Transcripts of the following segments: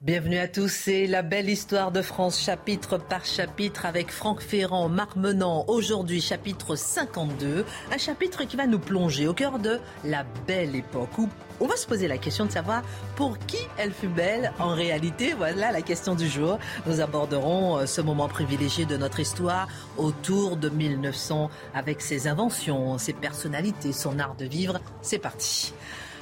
Bienvenue à tous, c'est la belle histoire de France, chapitre par chapitre, avec Franck Ferrand, Marc Menant. Aujourd'hui, chapitre 52, un chapitre qui va nous plonger au cœur de la belle époque où on va se poser la question de savoir pour qui elle fut belle en réalité. Voilà la question du jour. Nous aborderons euh, ce moment privilégié de notre histoire autour de 1900 avec ses inventions, ses personnalités, son art de vivre. C'est parti.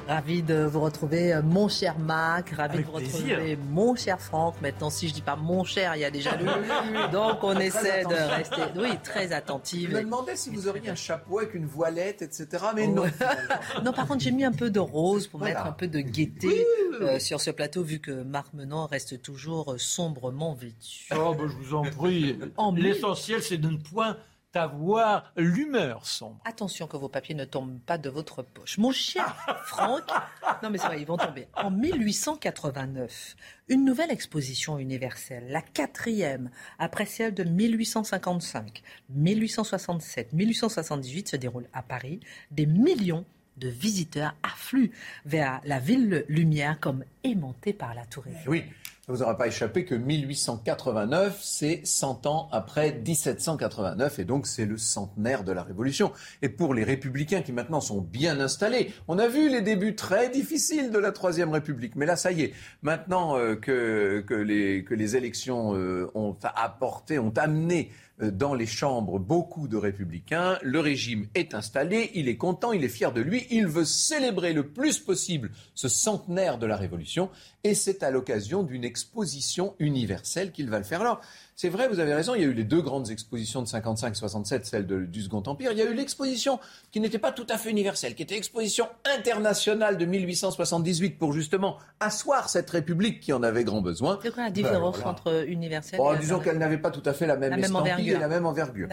Ravi de vous retrouver, euh, mon cher Marc. Ravi de vous retrouver, mon cher Franck. Maintenant, si je dis pas mon cher, il y a déjà lui. Donc, on essaie de rester, oui, très attentive. Je me demandais si vous auriez un chapeau avec une voilette, etc. Mais non. non, par contre, j'ai mis un peu de rose pour mettre un peu de gaieté euh, sur ce plateau, vu que Marc Menant reste toujours euh, sombrement vêtu. Oh, ben, je vous en prie. L'essentiel, c'est de ne point avoir l'humeur sombre. Attention que vos papiers ne tombent pas de votre poche. Mon cher Franck, non mais c'est vrai, ils vont tomber. En 1889, une nouvelle exposition universelle, la quatrième, après celle de 1855, 1867, 1878, se déroule à Paris. Des millions de visiteurs affluent vers la ville lumière comme aimantée par la tour Eiffel. Oui, ça vous aura pas échappé que 1889, c'est 100 ans après 1789, et donc c'est le centenaire de la Révolution. Et pour les républicains qui maintenant sont bien installés, on a vu les débuts très difficiles de la Troisième République, mais là ça y est, maintenant euh, que, que, les, que les élections euh, ont apporté, ont amené dans les chambres beaucoup de républicains. Le régime est installé, il est content, il est fier de lui, il veut célébrer le plus possible ce centenaire de la Révolution, et c'est à l'occasion d'une exposition universelle qu'il va le faire. Alors, c'est vrai, vous avez raison, il y a eu les deux grandes expositions de 55-67, celle du Second Empire. Il y a eu l'exposition qui n'était pas tout à fait universelle, qui était l'exposition internationale de 1878 pour justement asseoir cette République qui en avait grand besoin. C'est quoi la différence ben, entre universelle et Disons qu'elle n'avait pas tout à fait la même, la envergure. et la même envergure.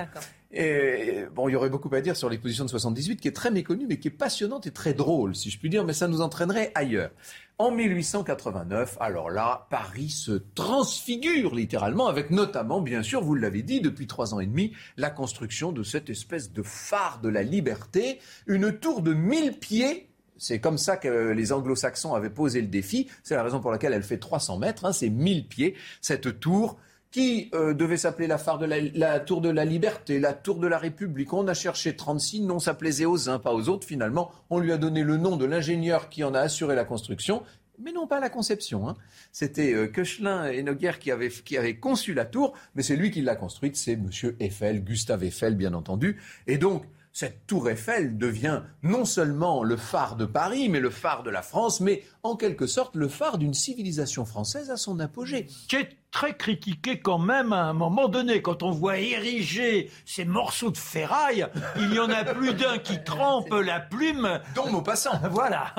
Et bon, il y aurait beaucoup à dire sur l'exposition de 78 qui est très méconnue mais qui est passionnante et très drôle, si je puis dire, mais ça nous entraînerait ailleurs. En 1889, alors là, Paris se transfigure littéralement avec notamment, bien sûr, vous l'avez dit, depuis trois ans et demi, la construction de cette espèce de phare de la liberté, une tour de 1000 pieds c'est comme ça que les anglo-saxons avaient posé le défi. C'est la raison pour laquelle elle fait 300 mètres, hein, c'est 1000 pieds, cette tour qui euh, devait s'appeler la, phare de la, tour de la liberté, la tour de la République? On a cherché 36 noms, ça plaisait aux uns, pas aux autres. Finalement, on lui a donné le nom de l'ingénieur qui en a assuré la construction, mais non pas la conception. Hein. C'était euh, Koechlin et Noguer qui avaient, qui avaient conçu la tour, mais c'est lui qui l'a construite, c'est Monsieur Eiffel, Gustave Eiffel, bien entendu. Et donc, cette tour Eiffel devient non seulement le phare de Paris, mais le phare de la France, mais en quelque sorte le phare d'une civilisation française à son apogée très critiqué quand même à un moment donné. Quand on voit ériger ces morceaux de ferraille, il y en a plus d'un qui trempe la plume. Dont Maupassant. Voilà.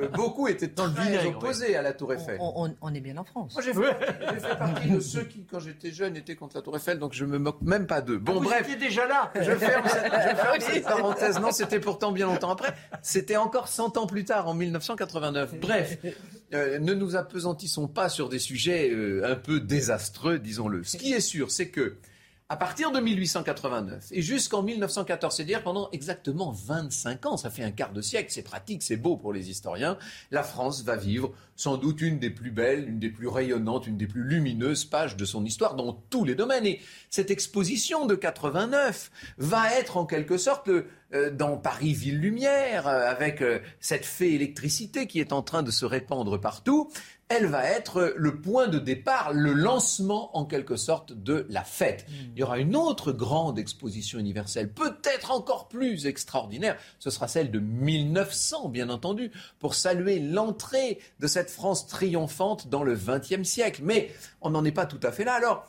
Euh, beaucoup étaient dans le village opposé à la Tour Eiffel. On, est bien en France. Moi, j'ai fait, partie de ceux qui, quand j'étais jeune, étaient contre la Tour Eiffel, donc je me moque même pas d'eux. Bon, Vous bref. Étiez déjà là. Je ferme cette, parenthèse. Non, c'était pourtant bien longtemps après. C'était encore 100 ans plus tard, en 1989. Bref. Euh, ne nous apesantissons pas sur des sujets euh, un peu désastreux, disons-le. Ce qui est sûr, c'est que à partir de 1889 et jusqu'en 1914, c'est-à-dire pendant exactement 25 ans, ça fait un quart de siècle, c'est pratique, c'est beau pour les historiens, la France va vivre sans doute une des plus belles, une des plus rayonnantes, une des plus lumineuses pages de son histoire dans tous les domaines. Et cette exposition de 89 va être en quelque sorte euh, dans Paris Ville Lumière, euh, avec euh, cette fée électricité qui est en train de se répandre partout, elle va être le point de départ, le lancement en quelque sorte de la fête. Hmm. Il y aura une autre grande exposition universelle, peut-être encore plus extraordinaire, ce sera celle de 1900 bien entendu, pour saluer l'entrée de cette France triomphante dans le XXe siècle. Mais on n'en est pas tout à fait là. Alors,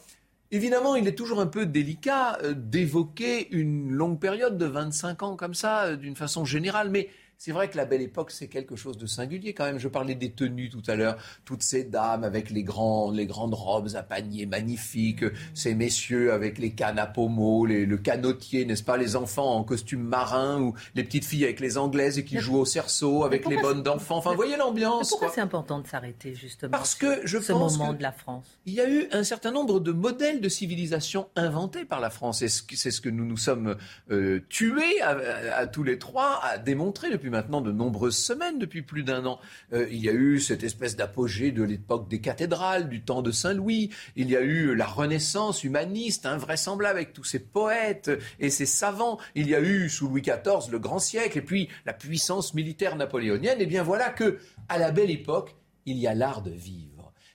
Évidemment, il est toujours un peu délicat euh, d'évoquer une longue période de 25 ans comme ça, euh, d'une façon générale, mais c'est vrai que la belle époque, c'est quelque chose de singulier quand même. Je parlais des tenues tout à l'heure, toutes ces dames avec les, grands, les grandes robes à panier magnifiques, ces messieurs avec les cannes à pommeau, le canotier, n'est-ce pas, les enfants en costume marin ou les petites filles avec les anglaises et qui jouent au cerceau avec les bonnes d'enfants. Enfin, voyez l'ambiance. Pourquoi c'est important de s'arrêter justement Parce que je ce pense moment de la France? Il y a eu un certain nombre de modèles de civilisation inventés par la France. C'est ce que nous nous sommes euh, tués à, tous les trois à démontrer depuis maintenant de nombreuses semaines, depuis plus d'un an. Euh, il y a eu cette espèce d'apogée de l'époque des cathédrales, du temps de Saint-Louis. Il y a eu la Renaissance humaniste, invraisemblable, avec tous ces poètes et ces savants. Il y a eu, sous Louis XIV, le grand siècle, et puis la puissance militaire napoléonienne. Et bien voilà que, à la belle époque, il y a l'art de vivre.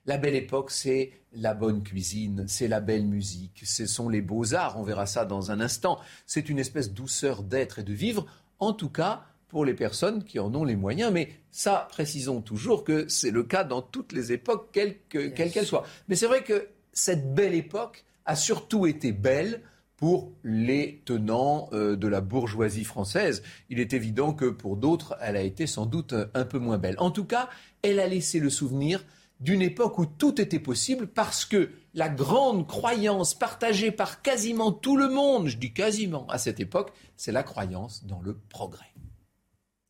La belle époque, c'est la bonne cuisine, c'est la belle musique, ce sont les beaux-arts, on verra ça dans un instant. C'est une espèce de douceur d'être et de vivre, en tout cas pour les personnes qui en ont les moyens. Mais ça, précisons toujours que c'est le cas dans toutes les époques, quelles qu'elles soient. Mais c'est vrai que cette belle époque a surtout été belle pour les tenants euh, de la bourgeoisie française. Il est évident que pour d'autres, elle a été sans doute un peu moins belle. En tout cas, elle a laissé le souvenir d'une époque où tout était possible parce que la grande croyance partagée par quasiment tout le monde, je dis quasiment à cette époque, c'est la croyance dans le progrès.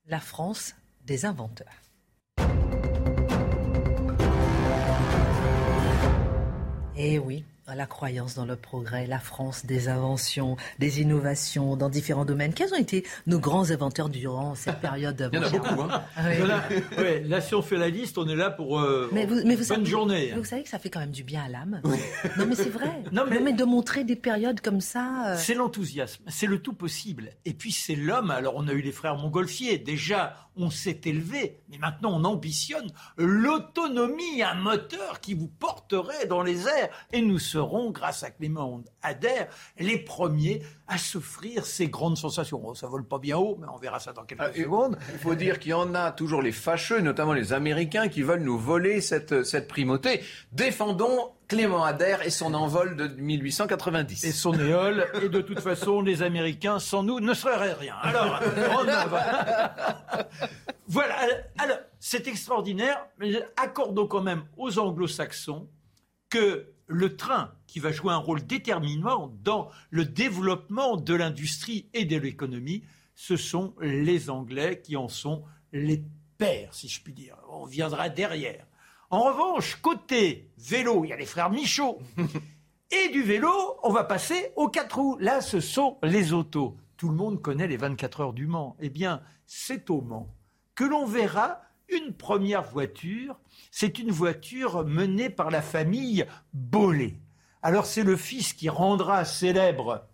La France des inventeurs. Eh oui, la croyance dans le progrès, la France des inventions, des innovations dans différents domaines. Quels ont été nos grands inventeurs durant cette période Il y en a beaucoup. Hein. Ah là, si on fait la liste, on est là pour euh, mais vous, mais savez, journée. Vous savez que ça fait quand même du bien à l'âme. Non, mais c'est vrai. Non, mais, de montrer des périodes comme ça. Euh, c'est l'enthousiasme, c'est le tout possible. Et puis c'est l'homme. Alors on a eu les frères Montgolfier. Déjà, on s'est élevé, mais maintenant on ambitionne l'autonomie, un moteur qui vous porterait dans les airs. Et nous serons, grâce à Clément Adair, les premiers à s'offrir ces grandes sensations. Oh, ça vole pas bien haut, mais on verra ça dans quelques ah, secondes. Il faut dire qu'il y en a toujours les fâcheux, notamment les Américains, qui veulent nous voler cette, cette primauté. Défendons Clément Adair et son envol de 1890. Et son éole. Et de toute façon, les Américains, sans nous, ne seraient rien. Alors, voilà. Alors, c'est extraordinaire, mais accordons quand même aux anglo-saxons que le train qui va jouer un rôle déterminant dans le développement de l'industrie et de l'économie, ce sont les Anglais qui en sont les pères, si je puis dire. On viendra derrière. En revanche, côté vélo, il y a les frères Michaud. Et du vélo, on va passer aux quatre roues. Là, ce sont les autos. Tout le monde connaît les 24 heures du Mans. Eh bien, c'est au Mans que l'on verra une première voiture. C'est une voiture menée par la famille Bollé. Alors, c'est le fils qui rendra célèbre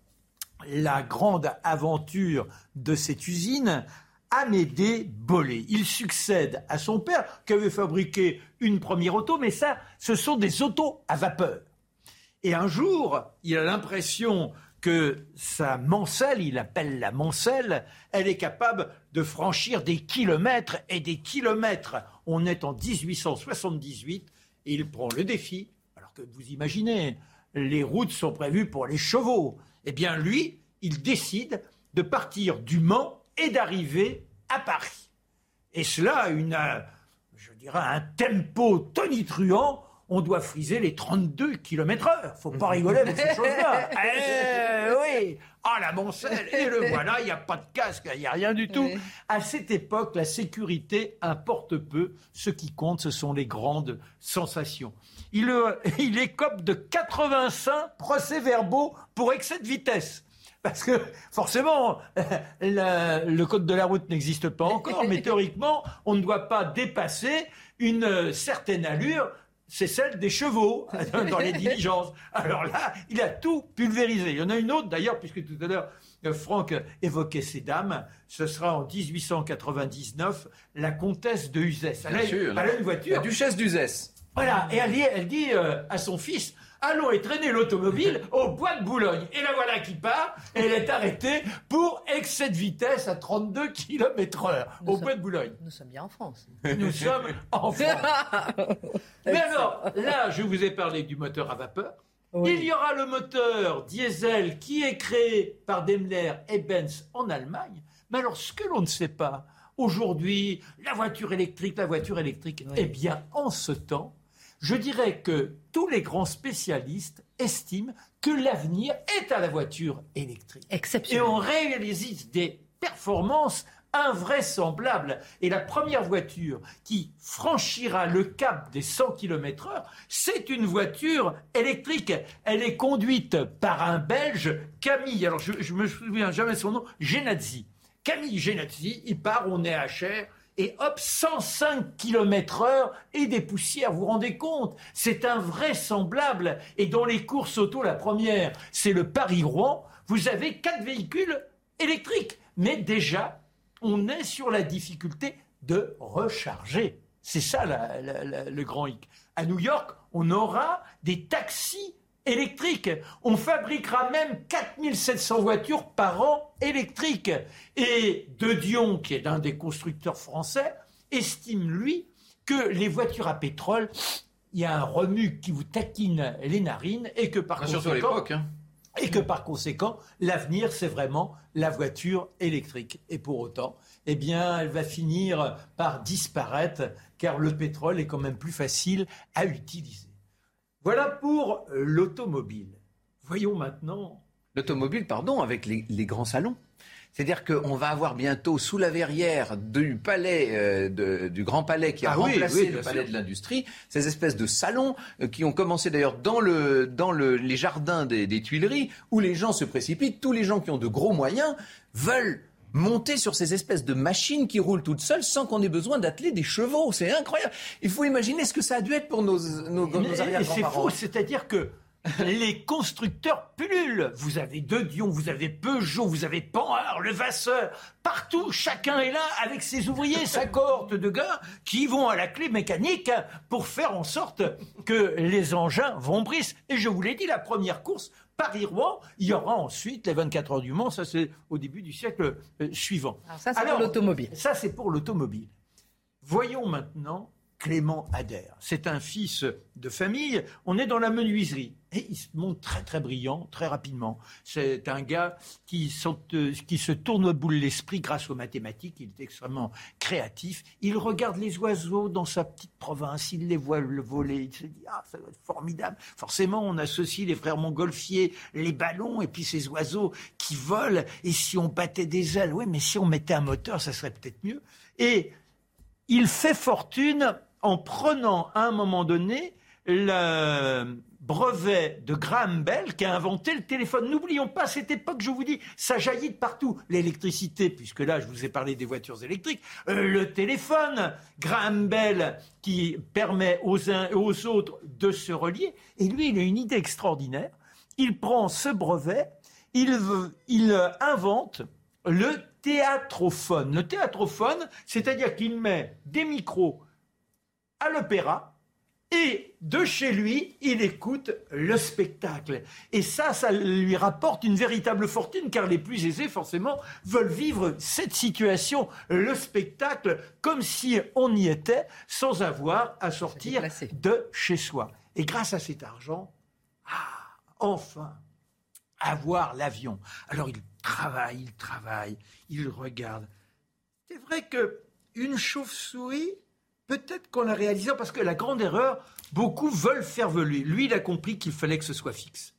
la grande aventure de cette usine Amédée Bollé. Il succède à son père qui avait fabriqué une première auto, mais ça, ce sont des autos à vapeur. Et un jour, il a l'impression que sa mancelle, il appelle la mancelle, elle est capable de franchir des kilomètres et des kilomètres. On est en 1878 et il prend le défi, alors que vous imaginez, les routes sont prévues pour les chevaux. Eh bien, lui, il décide de partir du Mans et d'arriver à Paris. Et cela, une, euh, je dirais, un tempo tonitruant. On doit friser les 32 km heure. Faut pas rigoler avec ces choses-là. Ah, la Moncelle. Et le voilà, il n'y a pas de casque, il n'y a rien du tout. À cette époque, la sécurité importe peu. Ce qui compte, ce sont les grandes sensations. Il, euh, il écope de 85 procès-verbaux pour excès de vitesse. Parce que forcément, le code de la route n'existe pas encore, mais théoriquement, on ne doit pas dépasser une certaine allure. C'est celle des chevaux dans les diligences. Alors là, il a tout pulvérisé. Il y en a une autre d'ailleurs, puisque tout à l'heure, euh, Franck évoquait ces dames. Ce sera en 1899, la comtesse de Uzès. Elle, a, une voiture. La duchesse d'Uzès. Voilà, et elle, elle dit euh, à son fils, allons traîner l'automobile au bois de Boulogne. Et la voilà qui part, et elle est arrêtée pour excès de vitesse à 32 km heure au bois de Boulogne. Nous sommes bien en France. Nous sommes en France. Mais alors, là, je vous ai parlé du moteur à vapeur. Il y aura le moteur diesel qui est créé par Daimler et Benz en Allemagne. Mais alors, ce que l'on ne sait pas, Aujourd'hui, la voiture électrique, la voiture électrique. Eh bien, en ce temps, je dirais que tous les grands spécialistes estiment que l'avenir est à la voiture électrique. Et on réalise des performances invraisemblables. Et la première voiture qui franchira le cap des 100 km/h, c'est une voiture électrique. Elle est conduite par un Belge, Camille. Alors je, ne me souviens jamais son nom, Genazzi. Camille Genazzi, il part, on est à Cher et hop, 105 km heure et des poussières. Vous vous rendez compte? C'est invraisemblable. Et dans les courses auto, la première, c'est le Paris-Rouen. Vous avez quatre véhicules électriques. Mais déjà, on est sur la difficulté de recharger. C'est ça le grand hic. À New York, on aura des taxis électriques. On fabriquera même 4700 voitures par an électriques. Et De Dion, qui est l'un des constructeurs français, estime, lui, que les voitures à pétrole, il y a un remue qui vous taquine les narines et que par conséquent... Hein. Et que par conséquent, l'avenir, c'est vraiment la voiture électrique. Et pour autant, eh bien, elle va finir par disparaître, car le pétrole est quand même plus facile à utiliser. Voilà pour euh, l'automobile. Voyons maintenant. L'automobile, pardon, avec les, grands salons. C'est-à-dire qu'on va avoir bientôt sous la verrière du palais, euh, du Grand Palais qui a ah remplacé le palais de l'industrie, ces espèces de salons euh, qui ont commencé d'ailleurs dans, le, dans le, les jardins des, des Tuileries, où les gens se précipitent. Tous les gens qui ont de gros moyens veulent monter sur ces espèces de machines qui roulent toutes seules sans qu'on ait besoin d'atteler des chevaux. C'est incroyable. Il faut imaginer ce que ça a dû être pour nos, nos, nos C'est faux, c'est-à-dire que les constructeurs pullulent. Vous avez De Dion, vous avez Peugeot, vous avez Panhard, Levasseur. Partout, chacun est là avec ses ouvriers, sa cohorte de gars qui vont à la clé mécanique pour faire en sorte que les engins vont brise. Et je vous l'ai dit, la première course, Paris-Rouen, il y aura ensuite les 24 heures du Mans, ça c'est au début du siècle euh, suivant. Alors ça c'est pour l'automobile. Ça c'est pour l'automobile. Voyons maintenant Clément Adair. C'est un fils de famille. On est dans la menuiserie. Et il se montre très très brillant, très rapidement. C'est un gars qui, se tourne au boule l'esprit grâce aux mathématiques. Il est extrêmement créatif. Il regarde les oiseaux dans sa petite province. Il les voit le voler. Il se dit ah ça doit être formidable. Forcément, on associe les frères montgolfiers, les ballons et puis ces oiseaux qui volent. Et si on battait des ailes, oui, mais si on mettait un moteur, ça serait peut-être mieux. Et il fait fortune en prenant à un moment donné le brevet de Graham Bell qui a inventé le téléphone. N'oublions pas cette époque, je vous dis, ça jaillit de partout. L'électricité, puisque là je vous ai parlé des voitures électriques, euh, le téléphone, Graham Bell qui permet aux uns et aux autres de se relier. Et lui, il a une idée extraordinaire. Il prend ce brevet, il, il invente le théâtrophone. Le théâtrophone, c'est-à-dire qu'il met des micros à l'opéra et de chez lui, il écoute le spectacle. Et ça, ça lui rapporte une véritable fortune, car les plus aisés, forcément, veulent vivre cette situation, le spectacle, comme si on y était, sans avoir à sortir de chez soi. Et grâce à cet argent, ah, enfin, avoir l'avion. Alors il travaille, il travaille, il regarde. C'est vrai que une chauve-souris peut-être qu'on l'a réalisé parce que la grande erreur, beaucoup veulent faire voler. Lui, il a compris qu'il fallait que ce soit fixe.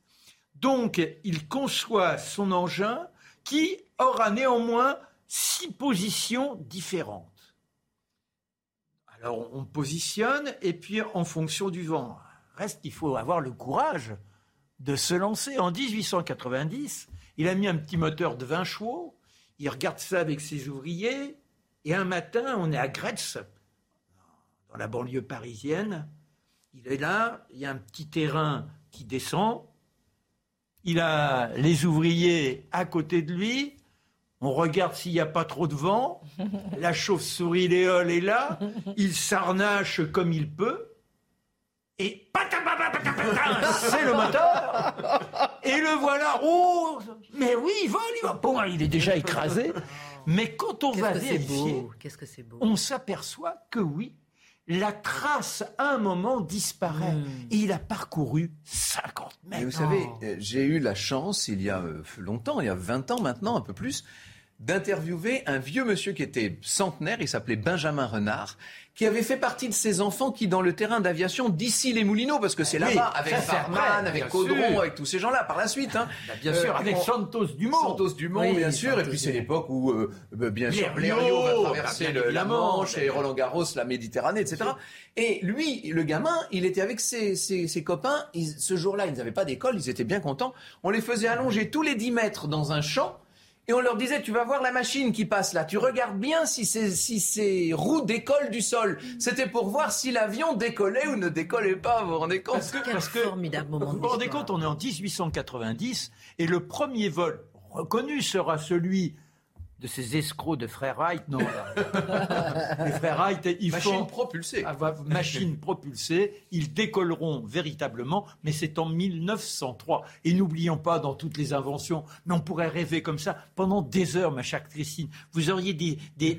Donc, il conçoit son engin qui aura néanmoins six positions différentes. Alors, on positionne et puis en fonction du vent. Reste qu'il faut avoir le courage de se lancer. En 1890, il a mis un petit moteur de 20 chevaux. Il regarde ça avec ses ouvriers. Et un matin, on est à Gretz, dans la banlieue parisienne. Il est là, il y a un petit terrain qui descend. Il a les ouvriers à côté de lui. On regarde s'il n'y a pas trop de vent. La chauve-souris Léole est là. Il s'arnache comme il peut. Et c'est le moteur. Et le voilà. Oh, mais oui, il vole, il va. Bon, il est déjà écrasé. Mais quand on va vérifier, on s'aperçoit que oui, la trace, à un moment, disparaît. Hmm. Et il a parcouru 50 mètres. vous savez, euh, j'ai eu la chance, il y a euh, longtemps, il y a 20 ans maintenant, un peu plus, d'interviewer un vieux monsieur qui était centenaire, il s'appelait Benjamin Renard, qui avait fait partie de ces enfants qui, dans le terrain d'aviation d'ici les Moulineaux, parce que c'est là-bas, avec Farman, avec Caudron, avec tous ces gens-là, par la suite. Hein. Bah, bien sûr, euh, avec Santos Dumont. Santos Dumont, bien sûr. et puis c'est l'époque où, euh, bah, bien sûr, Blériot va traverser la Manche et Roland Garros, la Méditerranée, etc. Et lui, le gamin, il était avec ses, ses, copains. ce jour-là, ils n'avaient pas d'école, ils étaient bien contents. On les faisait allonger tous les 10 mètres dans un champ et on leur disait, tu vas voir la machine qui passe là, tu regardes bien si ces, si ces roues décollent du sol. C'était pour voir si l'avion décollait ou ne décollait pas, vous vous rendez compte? Parce que, parce que formidable moment vous vous rendez compte, on est en 1890 et le premier vol reconnu sera celui de ces escrocs de frères Wright. Non, les frères Wright, ils machine font propulsée. machine propulsée. Ils décolleront véritablement, mais c'est en 1903. Et n'oublions pas dans toutes les inventions, mais on pourrait rêver comme ça pendant des heures, ma chère Christine. Vous auriez des, des,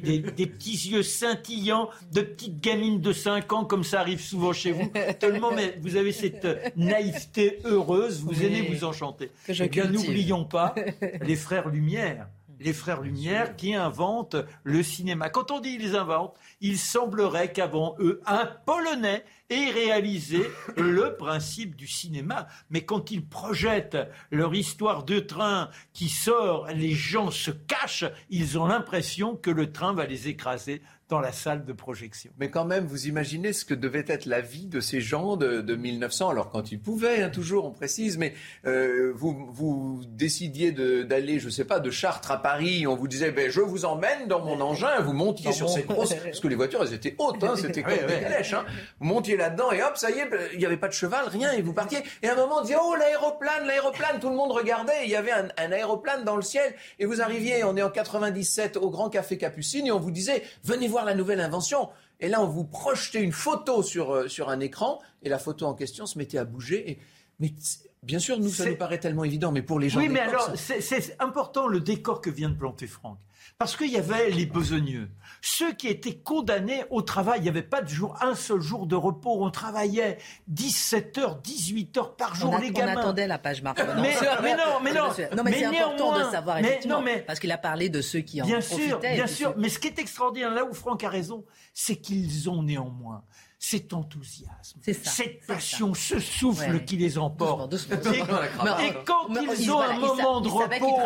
petits yeux scintillants de petites gamines de 5 ans, comme ça arrive souvent chez vous. Tellement, mais vous avez cette naïveté heureuse, vous aimez vous enchanter. Eh bien, n'oublions pas les frères Lumière les frères Lumière qui inventent le cinéma. Quand on dit ils inventent, il semblerait qu'avant eux, un Polonais ait réalisé le principe du cinéma. Mais quand ils projettent leur histoire de train qui sort, les gens se cachent, ils ont l'impression que le train va les écraser dans la salle de projection. Mais quand même, vous imaginez ce que devait être la vie de ces gens de, de 1900, alors quand ils pouvaient, hein, toujours, on précise, mais euh, vous, vous décidiez d'aller, je ne sais pas, de Chartres à Paris, on vous disait, ben, je vous emmène dans mon engin, vous montiez sur ces grosses, parce que les voitures, elles étaient hautes, hein, c'était comme des calèches, hein. vous montiez là-dedans et hop, ça y est, ben, il n'y avait pas de cheval, rien, et vous partiez. Et à un moment, on disait, oh, l'aéroplane, l'aéroplane, tout le monde regardait, il y avait un, un aéroplane dans le ciel, et vous arriviez, on est en 97 au Grand Café Capucine, et on vous disait, venez voir la nouvelle invention. Et là, on vous projetait une photo sur, euh, sur un écran, et la photo en question se mettait à bouger. Et, mais bien sûr, nous, ça nous paraît tellement évident, mais pour les gens... Oui, mais alors, c'est important le décor que vient de planter Franck. Parce qu'il y avait les besogneux, ceux qui étaient condamnés au travail. Il n'y avait pas de jour, un seul jour de repos. On travaillait 17 heures, 18 heures par jour, les gamins. On attendait la page Marc. Mais, mais, non, mais non. Non, mais, c'est important de savoir, effectivement, mais, parce qu'il a parlé de ceux qui en bien Sûr, bien sûr, mais ce qui est extraordinaire, là où Franck a raison, c'est qu'ils ont néanmoins cet enthousiasme, cette passion, ce souffle qui les emporte. Et, quand ils ont un moment de repos,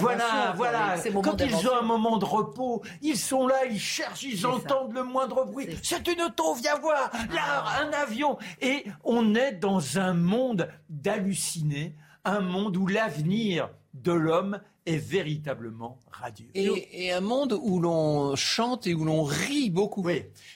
voilà, voilà, quand ils ont un moment de repos, ils sont là, ils cherchent, ils entendent le moindre bruit. C'est une auto, viens voir, là, un avion. Et on est dans un monde d'hallucinés, un monde où l'avenir de l'homme est véritablement radieux. Et, un monde où l'on chante et où l'on rit beaucoup.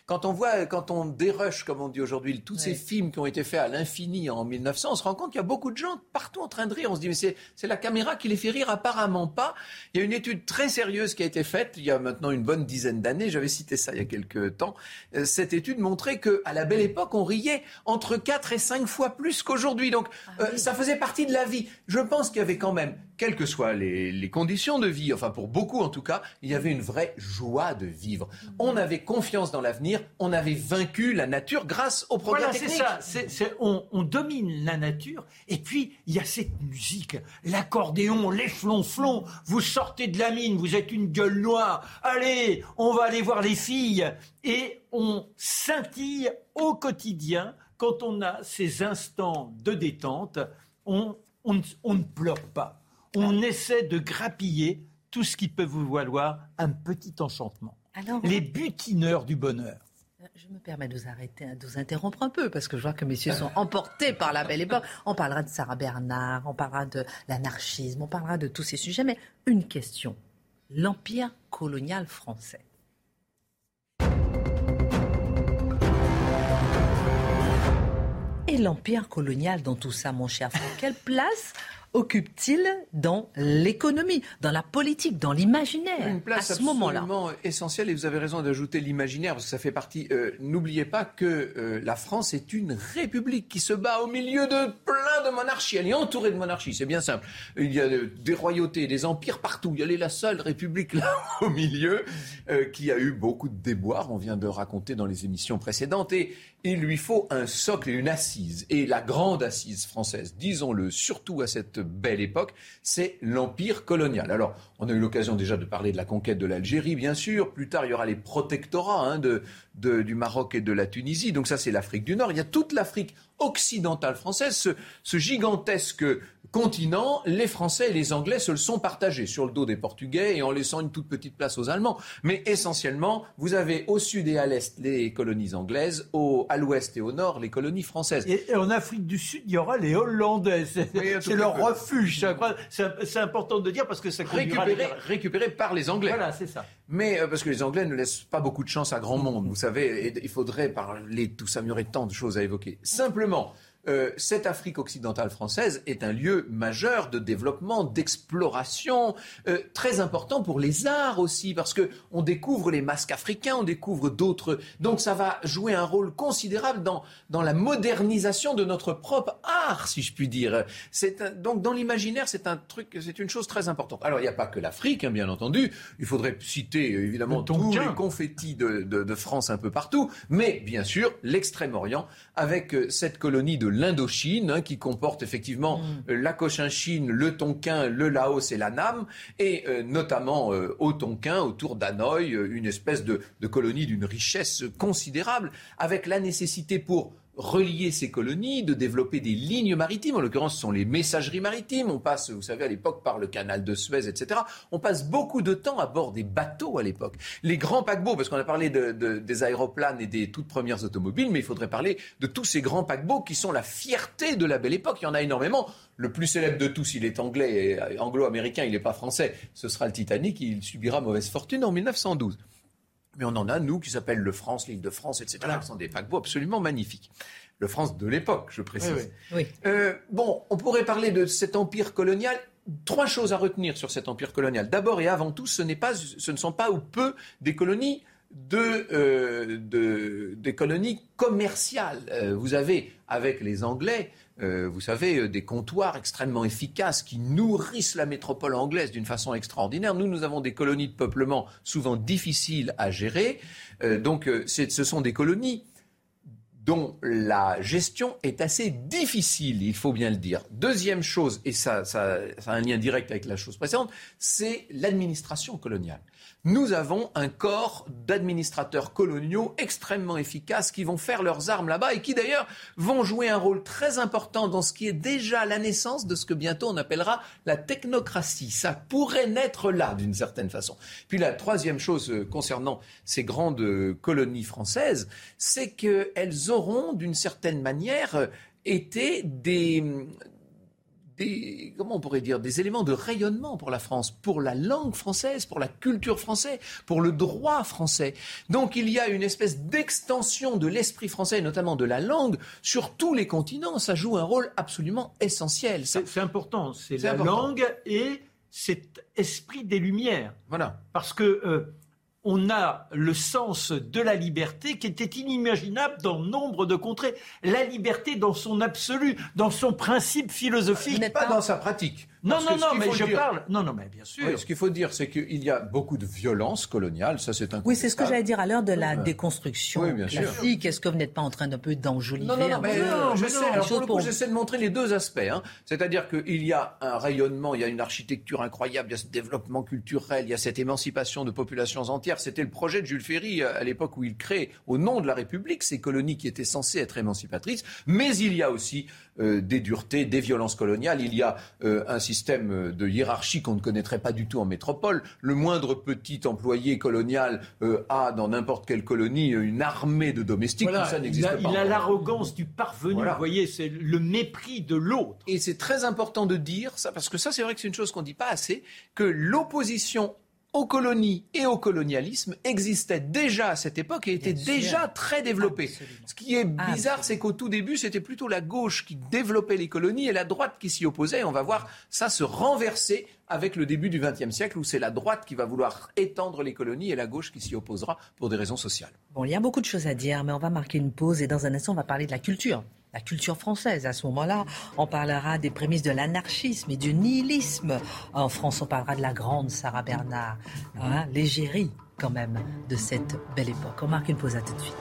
Quand on voit, quand on dérush, comme on dit aujourd'hui, tous ces films qui ont été faits à l'infini en 1900, on se rend compte qu'il y a beaucoup de gens partout en train de rire. On se dit, mais c'est la caméra qui les fait rire, apparemment pas. Il y a une étude très sérieuse qui a été faite il y a maintenant une bonne dizaine d'années, j'avais cité ça il y a quelques temps. Euh, cette étude montrait que à la belle époque, on riait entre 4 et 5 fois plus qu'aujourd'hui. Donc, ah euh, ça faisait partie de la vie. Je pense qu'il y avait quand même, quelles que soient les les conditions de vie, enfin pour beaucoup en tout cas, il y avait une vraie joie de vivre. On avait confiance dans l'avenir, on avait vaincu la nature grâce au progrès voilà, technique. ça. on, domine la nature et puis il y a cette musique, l'accordéon, les flonflons. Vous sortez de la mine, vous êtes une gueule noire. Allez, on va aller voir les filles et on scintille au quotidien quand on a ces instants de détente. on, on ne pleure pas on essaie de grappiller tout ce qui peut vous valoir un petit enchantement. les butineurs du bonheur. Je me permets de vous arrêter, de vous interrompre un peu, parce que je vois que messieurs sont emportés par la belle époque. On parlera de Sarah Bernard, on parlera de l'anarchisme, on parlera de tous ces sujets, mais une question. L'empire colonial français. Et l'empire colonial dans tout ça, mon cher Franck, quelle place occupe-t-il dans l'économie, dans la politique, dans l'imaginaire Une place à ce moment-là? essentielle, et vous avez raison d'ajouter l'imaginaire, parce que ça fait partie. Euh, n'oubliez pas que euh, la France est une république qui se bat au milieu de plein de monarchies. Elle est entourée de monarchies, c'est bien simple. Il y a des royautés, des empires partout. Elle est la seule république là au milieu euh, qui a eu beaucoup de déboires. On vient de raconter dans les émissions précédentes. Et il lui faut un socle et une assise. Et la grande assise française, disons-le, surtout à cette belle époque, c'est l'empire colonial. Alors, on a eu l'occasion déjà de parler de la conquête de l'Algérie, bien sûr. Plus tard, il y aura les protectorats hein, du Maroc et de la Tunisie. Donc ça, c'est l'Afrique du Nord. Il y a toute l'Afrique occidentale française, ce gigantesque continent, les Français et les Anglais se le sont partagés sur le dos des Portugais et en laissant une toute petite place aux Allemands. Mais essentiellement, vous avez au sud et à l'est les colonies anglaises, au, à l'ouest et au nord les colonies françaises. Et, en Afrique du Sud, il y aura les Hollandais. C'est leur refuge. C'est important de dire parce que ça récupéré, récupéré par les Anglais. Voilà, c'est ça. Mais euh, parce que les Anglais ne laissent pas beaucoup de chance à grand monde, vous savez, et il faudrait parler tout ça, il y aurait tant de choses à évoquer. Simplement, simplement euh, cette Afrique occidentale française est un lieu majeur de développement, d'exploration, euh, très important pour les arts aussi, parce que on découvre les masques africains, on découvre d'autres. Donc ça va jouer un rôle considérable dans, dans la modernisation de notre propre art, si je puis dire. Donc dans l'imaginaire, c'est un truc, c'est une chose très importante. Alors il n'y a pas que l'Afrique, hein, bien entendu. Il faudrait citer évidemment tous les confettis de, de, de, France un peu partout, mais bien sûr l'extrême-orient avec euh, cette colonie de l'Indochine, hein, qui comporte effectivement mm. euh, la Cochinchine, le Tonkin, le Laos et la Nam, et euh, notamment euh, au Tonkin, autour d'Hanoï, une espèce de colonie d'une richesse considérable, avec la nécessité pour relier ces colonies, de développer des lignes maritimes. En l'occurrence, ce sont les messageries maritimes. On passe, vous savez, à l'époque par le canal de Suez, etc. On passe beaucoup de temps à bord des bateaux à l'époque. Les grands paquebots, parce qu'on a parlé de, des aéroplanes et des toutes premières automobiles, mais il faudrait parler de tous ces grands paquebots qui sont la fierté de la belle époque. Il y en a énormément. Le plus célèbre de tous, il est anglais et anglo-américain, il n'est pas français. Ce sera le Titanic. Il subira mauvaise fortune en 1912. Mais on en a, nous, qui s'appellent le France, l'île de France, etc. Ce sont des paquebots absolument magnifiques. Le France de l'époque, je précise. Euh, bon, on pourrait parler de cet empire colonial. Trois choses à retenir sur cet empire colonial. D'abord et avant tout, ce, pas, ce ne sont pas ou peu des colonies de, euh, des colonies commerciales. Euh, vous avez, avec les Anglais, euh, vous savez, euh, des comptoirs extrêmement efficaces qui nourrissent la métropole anglaise d'une façon extraordinaire. Nous, nous avons des colonies de peuplement souvent difficiles à gérer. Euh, donc, ce sont des colonies dont la gestion est assez difficile, il faut bien le dire. Deuxième chose, et ça, ça a un lien direct avec la chose précédente, c'est l'administration coloniale nous avons un corps d'administrateurs coloniaux extrêmement efficaces qui vont faire leurs armes là-bas et qui d'ailleurs vont jouer un rôle très important dans ce qui est déjà la naissance de ce que bientôt on appellera la technocratie. Ça pourrait naître là d'une certaine façon. Puis la troisième chose euh, concernant ces grandes euh, colonies françaises, c'est qu'elles auront d'une certaine manière euh, été des, des, comment on pourrait dire, des éléments de rayonnement pour la France, pour la langue française, pour la culture française, pour le droit français. Donc il y a une espèce d'extension de l'esprit français, notamment de la langue, sur tous les continents. Ça joue un rôle absolument essentiel. C'est important. C'est la langue et cet esprit des Lumières. Voilà. Parce que euh, on a le sens de la liberté qui était inimaginable dans nombre de contrées. La liberté dans son absolu, dans son principe philosophique. Mais pas dans sa pratique. Non, non, non, mais je parle. Non, non, mais bien sûr. ce qu'il faut dire, c'est qu'il y a beaucoup de violence coloniale. Ça, c'est un. Oui, c'est ce que j'allais dire à l'heure de la déconstruction oui, bien classique. Est-ce que vous n'êtes pas en train d'un peu d'enjoliver Non, non, non, mais non, je sais. j'essaie de montrer les deux aspects. Hein. C'est-à-dire qu'il y a un rayonnement, il y a une architecture incroyable, il y a ce développement culturel, il y a cette émancipation de populations entières. C'était le projet de Jules Ferry euh, à l'époque où il crée, au nom de la République, ces colonies qui étaient censées être émancipatrices. Mais il y a aussi euh, des duretés, des violences coloniales. Il y a euh, un système de hiérarchie qu'on ne connaîtrait pas du tout en métropole. Le moindre petit employé colonial euh, a dans n'importe quelle colonie une armée de domestiques. ça n'existe pas. Il a l'arrogance du parvenu. Vous voyez, c'est le mépris de l'autre. Et c'est très important de dire ça, parce que ça, c'est vrai que c'est une chose qu'on ne dit pas assez, que l'opposition aux colonies et au colonialisme existait déjà à cette époque et était déjà très développé. Ce qui est bizarre, c'est qu'au tout début, c'était plutôt la gauche qui développait les colonies et la droite qui s'y opposait. Et on va voir ça se renverser avec le début du XXe siècle où c'est la droite qui va vouloir étendre les colonies et la gauche qui s'y opposera pour des raisons sociales. Bon, il y a beaucoup de choses à dire, mais on va marquer une pause et dans un instant, on va parler de la culture la culture française. À ce moment-là, on parlera des prémices de l'anarchisme et du nihilisme. En France, on parlera de la grande Sarah Bernard, hein, l'égérie quand même de cette belle époque. On marque une pause à tout de suite.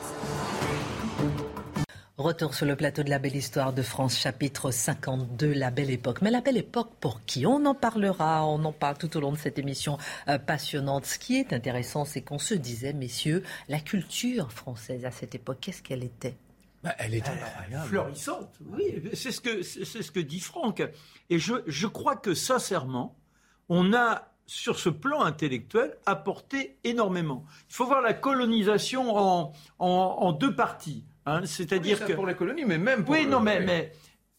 Retour sur le plateau de la belle histoire de France, chapitre 52, la belle époque. Mais la belle époque pour qui? On en parlera, on en parle tout au long de cette émission euh, passionnante. Ce qui est intéressant, c'est qu'on se disait, messieurs, la culture française à cette époque, qu'est-ce qu'elle était? Bah, Elle est incroyable. florissante, oui. C'est ce, que, c'est ce que dit Franck. Et je, je crois que sincèrement, on a sur ce plan intellectuel, apporté énormément. Il faut voir la colonisation en, en deux parties. Hein, c'est-à-dire que pour la colonie, mais même pour oui, non, mais, mais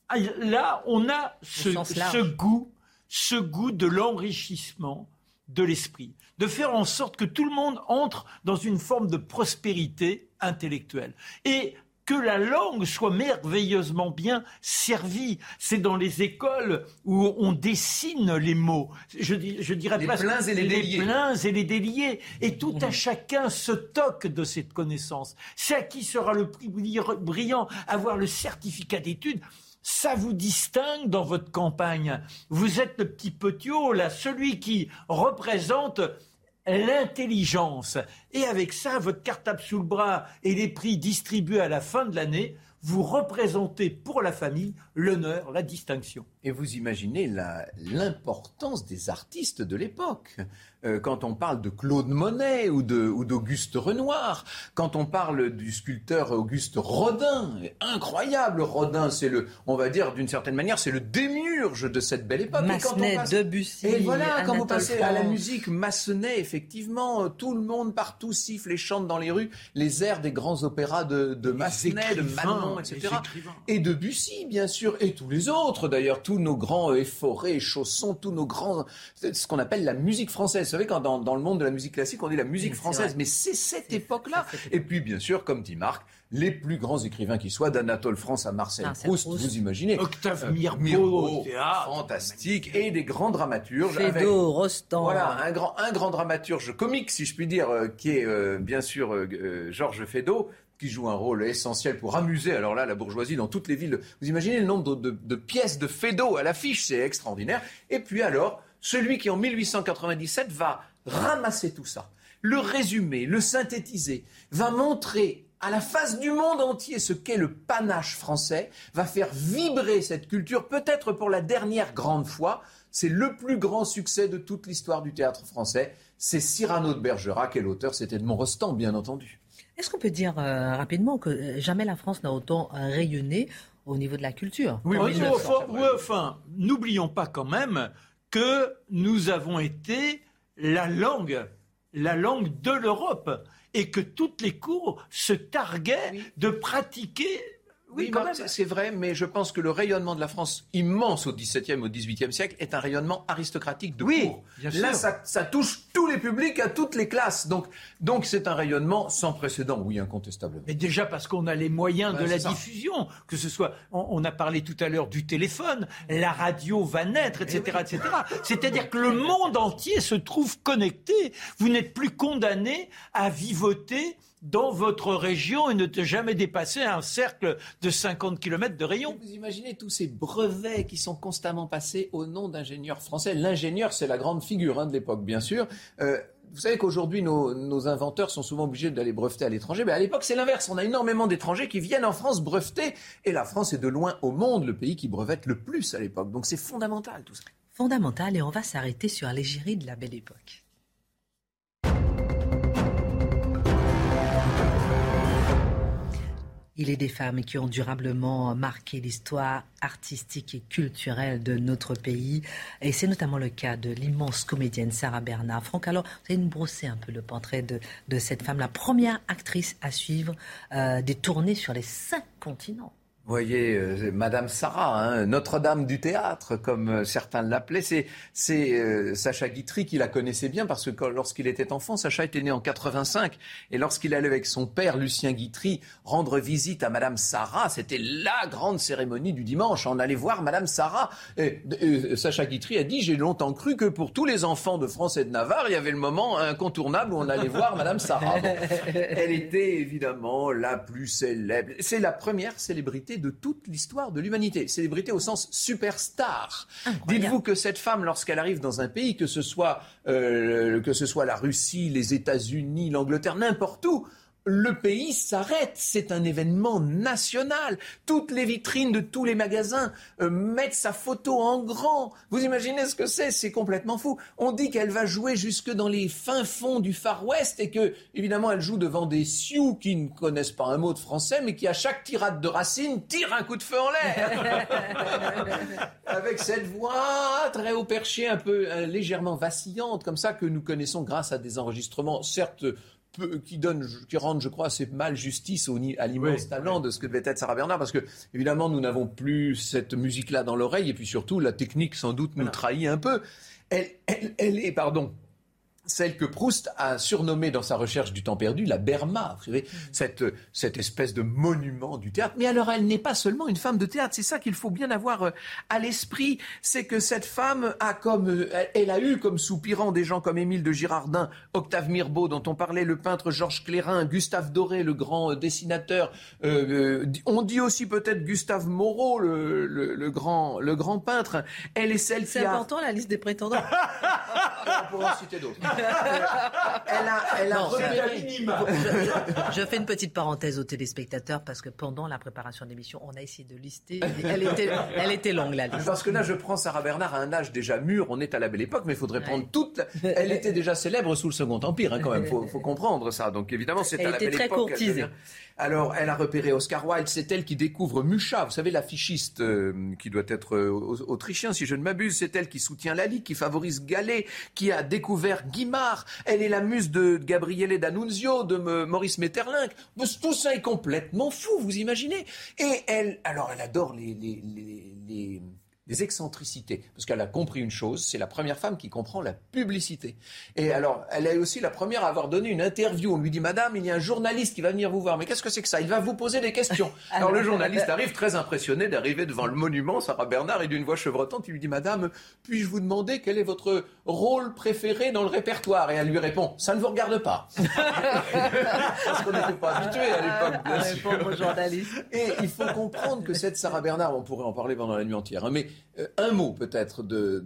ah, là, on a ce, ce goût, ce goût de l'enrichissement de l'esprit, de faire en sorte que tout le monde entre dans une forme de prospérité intellectuelle. Et que la langue soit merveilleusement bien servie. C'est dans les écoles où on dessine les mots. Je, je dirais les pleins et les, déliés. pleins et les déliés. Et tout à chacun se toque de cette connaissance. C'est à qui sera le prix brillant, avoir le certificat d'études ça vous distingue dans votre campagne. Vous êtes le petit petiot, là, celui qui représente l'intelligence. Et avec ça, votre cartable sous le bras et les prix distribués à la fin de l'année, vous représentez pour la famille l'honneur, la distinction. Et vous imaginez l'importance des artistes de l'époque. Euh, quand on parle de Claude Monet ou d'Auguste Renoir, quand on parle du sculpteur Auguste Rodin, incroyable Rodin, c'est le, on va dire d'une certaine manière, c'est le démiurge de cette belle époque. Massenet, passe... Debussy, et voilà, quand vous passez à la musique, Massenet, effectivement, tout le monde partout siffle et chante dans les rues les airs des grands opéras de, de Massenet, de Manon, etc. Et Debussy, bien sûr, et tous les autres d'ailleurs, tous nos grands efforés, chaussons, tous nos grands, ce qu'on appelle la musique française. Vous savez, quand dans, le monde de la musique classique, on dit la musique française, mais c'est cette époque-là. Et puis, bien sûr, comme dit Marc, les plus grands écrivains qui soient, d'Anatole France à Marcel ah, Proust, vous imaginez. Octave euh, Mirbeau, fantastique, et des grands dramaturges. Fédo, Rostand. Voilà, un grand, un grand dramaturge comique, si je puis dire, euh, qui est euh, bien sûr Georges Feydeau, qui joue un rôle essentiel pour amuser, alors là, la bourgeoisie dans toutes les villes. Vous imaginez le nombre de, pièces de Feydeau à l'affiche, c'est extraordinaire. Et puis alors, celui qui en 1897 va ramasser tout ça, le résumer, le synthétiser, va montrer à la face du monde entier ce qu'est le panache français, va faire vibrer cette culture, peut-être pour la dernière grande fois. C'est le plus grand succès de toute l'histoire du théâtre français. C'est Cyrano de Bergerac et l'auteur, c'était Edmond Rostand, bien entendu. Est-ce qu'on peut dire euh, rapidement que euh, jamais la France n'a autant rayonné au niveau de la culture? Oui, oui, enfin, n'oublions pas quand même que nous avons été la langue, la langue de l'Europe, et que toutes les cours se targuaient de pratiquer oui, c'est vrai, mais je pense que le rayonnement de la France immense au XVIIe, au XVIIIe siècle est un rayonnement aristocratique de oui, cour. Là, ça, touche tous les publics, à toutes les classes. Donc, donc c'est un rayonnement sans précédent, oui, incontestablement. Mais déjà parce qu'on a les moyens de la diffusion, que ce soit, on, a parlé tout à l'heure du téléphone, la radio va naître, etc., eh etc. C'est-à-dire que le monde entier se trouve connecté. Vous n'êtes plus condamné à vivoter dans votre région et ne te jamais dépasser un cercle de 50 km de rayon. Vous imaginez tous ces brevets qui sont constamment passés au nom d'ingénieurs français. L'ingénieur, c'est la grande figure hein, de l'époque, bien sûr. Euh, vous savez qu'aujourd'hui, nos, inventeurs sont souvent obligés d'aller breveter à l'étranger. Mais à l'époque, c'est l'inverse. On a énormément d'étrangers qui viennent en France breveter. Et la France est de loin au monde le pays qui brevette le plus à l'époque. Donc c'est fondamental tout ça. Fondamental. Et on va s'arrêter sur l'égérie de la belle époque. Il est des femmes qui ont durablement marqué l'histoire artistique et culturelle de notre pays. Et c'est notamment le cas de l'immense comédienne Sarah Bernard. Franck, alors, vous allez nous brosser un peu le portrait de, cette femme, la première actrice à suivre euh, des tournées sur les cinq continents. Vous voyez, euh, Madame Sarah, hein, Notre-Dame du théâtre, comme euh, certains l'appelaient, c'est, euh, Sacha Guitry qui la connaissait bien parce que lorsqu'il était enfant, Sacha était né en 85 et lorsqu'il allait avec son père Lucien Guitry rendre visite à Madame Sarah, c'était la grande cérémonie du dimanche. On allait voir Madame Sarah. Et, Sacha Guitry a dit j'ai longtemps cru que pour tous les enfants de France et de Navarre, il y avait le moment incontournable où on allait voir Madame Sarah. elle était évidemment la plus célèbre. C'est la première célébrité de toute l'histoire de l'humanité. Célébrité au sens superstar. Dites-vous que cette femme, lorsqu'elle arrive dans un pays, que ce soit, euh, que ce soit la Russie, les États-Unis, l'Angleterre, n'importe où, le pays s'arrête. C'est un événement national. Toutes les vitrines de tous les magasins euh, mettent sa photo en grand. Vous imaginez ce que c'est? C'est complètement fou. On dit qu'elle va jouer jusque dans les fins fonds du Far West et que, évidemment, elle joue devant des Sioux qui ne connaissent pas un mot de français, mais qui, à chaque tirade de racine, tirent un coup de feu en l'air. Avec cette voix très haut perché, un peu euh, légèrement vacillante, comme ça, que nous connaissons grâce à des enregistrements, certes qui donne, qui rendent, je crois, assez mal justice au, à l'immense talent de ce que devait être Sarah Bernard, parce que évidemment, nous n'avons plus cette musique-là dans l'oreille, et puis surtout, la technique sans doute nous trahit un peu. Elle, elle, elle est, pardon, celle que Proust a surnommée dans sa recherche du temps perdu la Berma, vous savez, cette, cette espèce de monument du théâtre. Mais alors, elle n'est pas seulement une femme de théâtre, c'est ça qu'il faut bien avoir euh, à l'esprit, c'est que cette femme a comme, euh, elle a eu comme soupirant des gens comme Émile de Girardin, Octave Mirbeau, dont on parlait, le peintre Georges Clérin, Gustave Doré, le grand euh, dessinateur, on dit aussi peut-être Gustave Moreau, le, le, grand, le grand peintre. Elle est celle qui a... C'est important la liste des prétendants. on pourrait en citer d'autres. Elle a, elle a je, fais une petite parenthèse aux téléspectateurs parce que pendant la préparation de l'émission, on a essayé de lister. Elle était, elle était longue la liste. Parce que là, je prends Sarah Bernard à un âge déjà mûr. On est à la belle époque, mais il faudrait prendre toute. Elle était déjà célèbre sous le Second Empire, hein, quand même. Il faut, comprendre ça. Donc évidemment, c'est à la belle très Courtisée. Alors, elle a repéré Oscar Wilde, c'est elle qui découvre Mucha, vous savez, l'affichiste euh, qui doit être euh, autrichien, si je ne m'abuse, c'est elle qui soutient Lali, qui favorise Gallet, qui a découvert Guimard, elle est la muse de Gabriele D'Annunzio, de Maurice Metterlinck. Tout ça est complètement fou, vous imaginez. Et elle, alors elle adore les, les, les des excentricités. Parce qu'elle a compris une chose, c'est la première femme qui comprend la publicité. Et alors, elle est aussi la première à avoir donné une interview. On lui dit, Madame, il y a un journaliste qui va venir vous voir. Mais qu'est-ce que c'est que ça? Il va vous poser des questions. alors le journaliste arrive très impressionné d'arriver devant le monument, Sarah Bernard, et d'une voix chevrotante, il lui dit, Madame, puis-je vous demander quel est votre rôle préféré dans le répertoire? Et elle lui répond, ça ne vous regarde pas. Parce qu'on n'était pas habitué à l'époque, bien sûr. Et il faut comprendre que cette Sarah Bernard, on pourrait en parler pendant la nuit entière, hein, mais un mot peut-être de,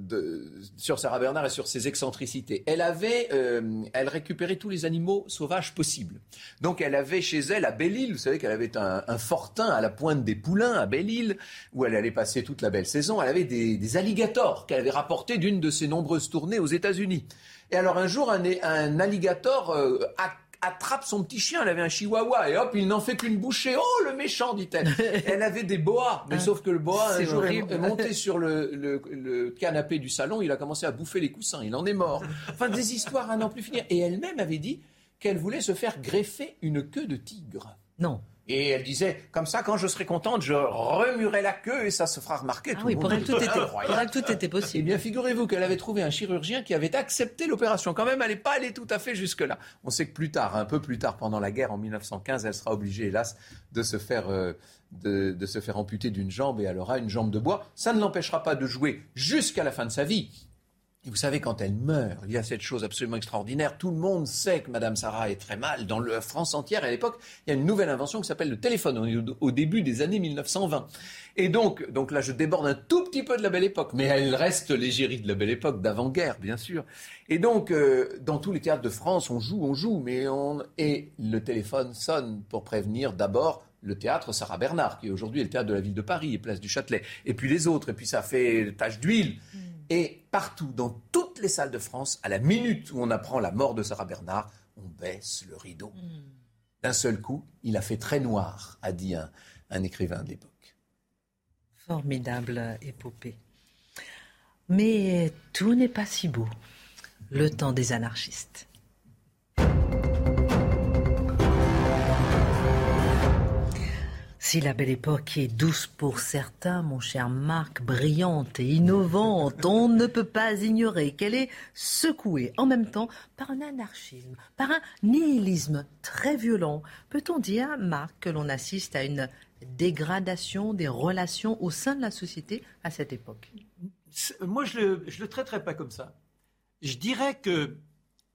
sur Sarah Bernard et sur ses excentricités. Elle avait, euh, elle récupérait tous les animaux sauvages possibles. Donc elle avait chez elle à Belle-Île, vous savez qu'elle avait un, fortin à la pointe des Poulains à Belle-Île, où elle allait passer toute la belle saison. Elle avait des, alligators qu'elle avait rapportés d'une de ses nombreuses tournées aux États-Unis. Et alors un jour, un, alligator euh, a attrape son petit chien. Elle avait un chihuahua et hop, il n'en fait qu'une bouchée. Oh, le méchant, dit-elle. Elle avait des boas, mais ah, sauf que le boa, un jour, est monté sur le, canapé du salon. Il a commencé à bouffer les coussins. Il en est mort. Enfin, des histoires à n'en plus finir. Et elle-même avait dit qu'elle voulait se faire greffer une queue de tigre. Non. Et elle disait, comme ça, quand je serai contente, je remuerai la queue et ça se fera remarquer. Ah oui, pour elle, tout était, tout était possible. Eh bien, figurez-vous qu'elle avait trouvé un chirurgien qui avait accepté l'opération. Quand même, elle n'est pas allée tout à fait jusque-là. On sait que plus tard, un peu plus tard, pendant la guerre, en 1915, elle sera obligée, hélas, de se faire, euh, de, de se faire amputer d'une jambe et elle aura une jambe de bois. Ça ne l'empêchera pas de jouer jusqu'à la fin de sa vie. Et vous savez, quand elle meurt, il y a cette chose absolument extraordinaire. Tout le monde sait que Madame Sarah est très mal. Dans la France entière, à l'époque, il y a une nouvelle invention qui s'appelle le téléphone, au, début des années 1920. Et donc, donc là, je déborde un tout petit peu de la belle époque, mais elle reste l'égérie de la belle époque, d'avant-guerre, bien sûr. Et donc, euh, dans tous les théâtres de France, on joue, on joue, mais on... Et le téléphone sonne pour prévenir d'abord le théâtre Sarah Bernard, qui aujourd'hui est le théâtre de la ville de Paris place du Châtelet, et puis les autres, et puis ça fait tache d'huile. Mm. Et partout, dans toutes les salles de France, à la minute où on apprend la mort de Sarah Bernard, on baisse le rideau. Hmm. D'un seul coup, il a fait très noir, a dit un, un écrivain de l'époque. Formidable épopée. Mais tout n'est pas si beau. Le temps des anarchistes. Si la belle époque est douce pour certains, mon cher Marc, brillante et innovante, on ne peut pas ignorer qu'elle est secouée en même temps par un anarchisme, par un nihilisme très violent. Peut-on dire, Marc, que l'on assiste à une dégradation des relations au sein de la société à cette époque? Moi, je ne le, traiterai pas comme ça. Je dirais que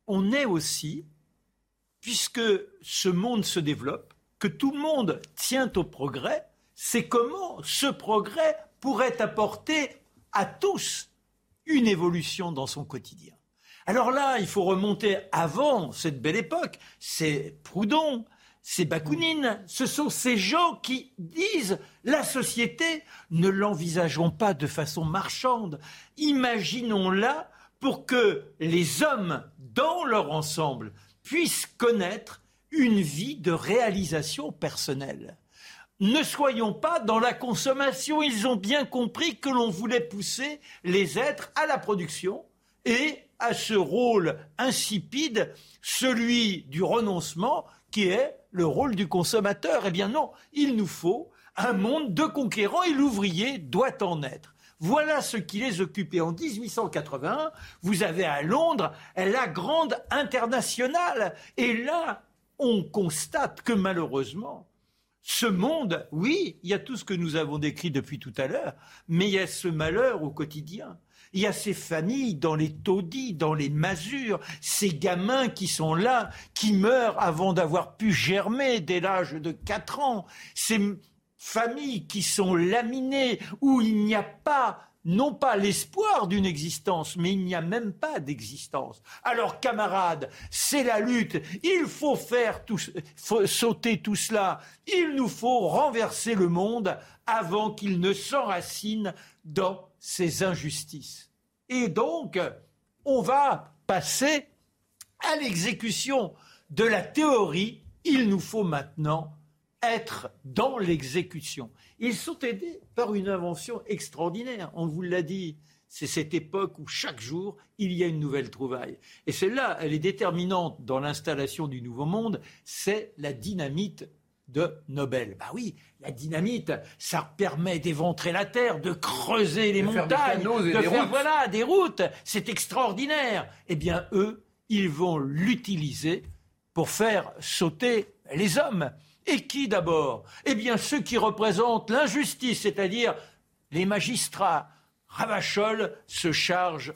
on est aussi, puisque ce monde se développe, que tout le monde tient au progrès, c'est comment ce progrès pourrait apporter à tous une évolution dans son quotidien. Alors là, il faut remonter avant cette belle époque. C'est Proudhon, c'est Bakounine. Ce sont ces gens qui disent la société, ne l'envisageons pas de façon marchande. Imaginons-la pour que les hommes, dans leur ensemble, puissent connaître une vie de réalisation personnelle. Ne soyons pas dans la consommation. Ils ont bien compris que l'on voulait pousser les êtres à la production et à ce rôle insipide, celui du renoncement, qui est le rôle du consommateur. Eh bien non, il nous faut un monde de conquérants et l'ouvrier doit en être. Voilà ce qui les occupait en 1881. Vous avez à Londres la grande internationale. Et là, on constate que malheureusement, ce monde, oui, il y a tout ce que nous avons décrit depuis tout à l'heure, mais il y a ce malheur au quotidien. Il y a ces familles dans les taudis, dans les masures, ces gamins qui sont là, qui meurent avant d'avoir pu germer dès l'âge de 4 ans, ces familles qui sont laminées, où il n'y a pas non pas l'espoir d'une existence, mais il n'y a même pas d'existence. Alors, camarades, c'est la lutte. Il faut faire sauter tout cela. Il nous faut renverser le monde avant qu'il ne s'enracine dans ces injustices. Et donc, on va passer à l'exécution de la théorie. Il nous faut maintenant être dans l'exécution. Ils sont aidés par une invention extraordinaire. On vous l'a dit. C'est cette époque où chaque jour, il y a une nouvelle trouvaille. Et celle-là, elle est déterminante dans l'installation du Nouveau Monde, c'est la dynamite de Nobel. Bah oui, la dynamite, ça permet d'éventrer la terre, de creuser les montagnes, de faire voilà des routes. C'est extraordinaire. Eh bien, eux, ils vont l'utiliser pour faire sauter les hommes. Et qui d'abord? Eh bien, ceux qui représentent l'injustice, c'est-à-dire les magistrats. Ravachol se charge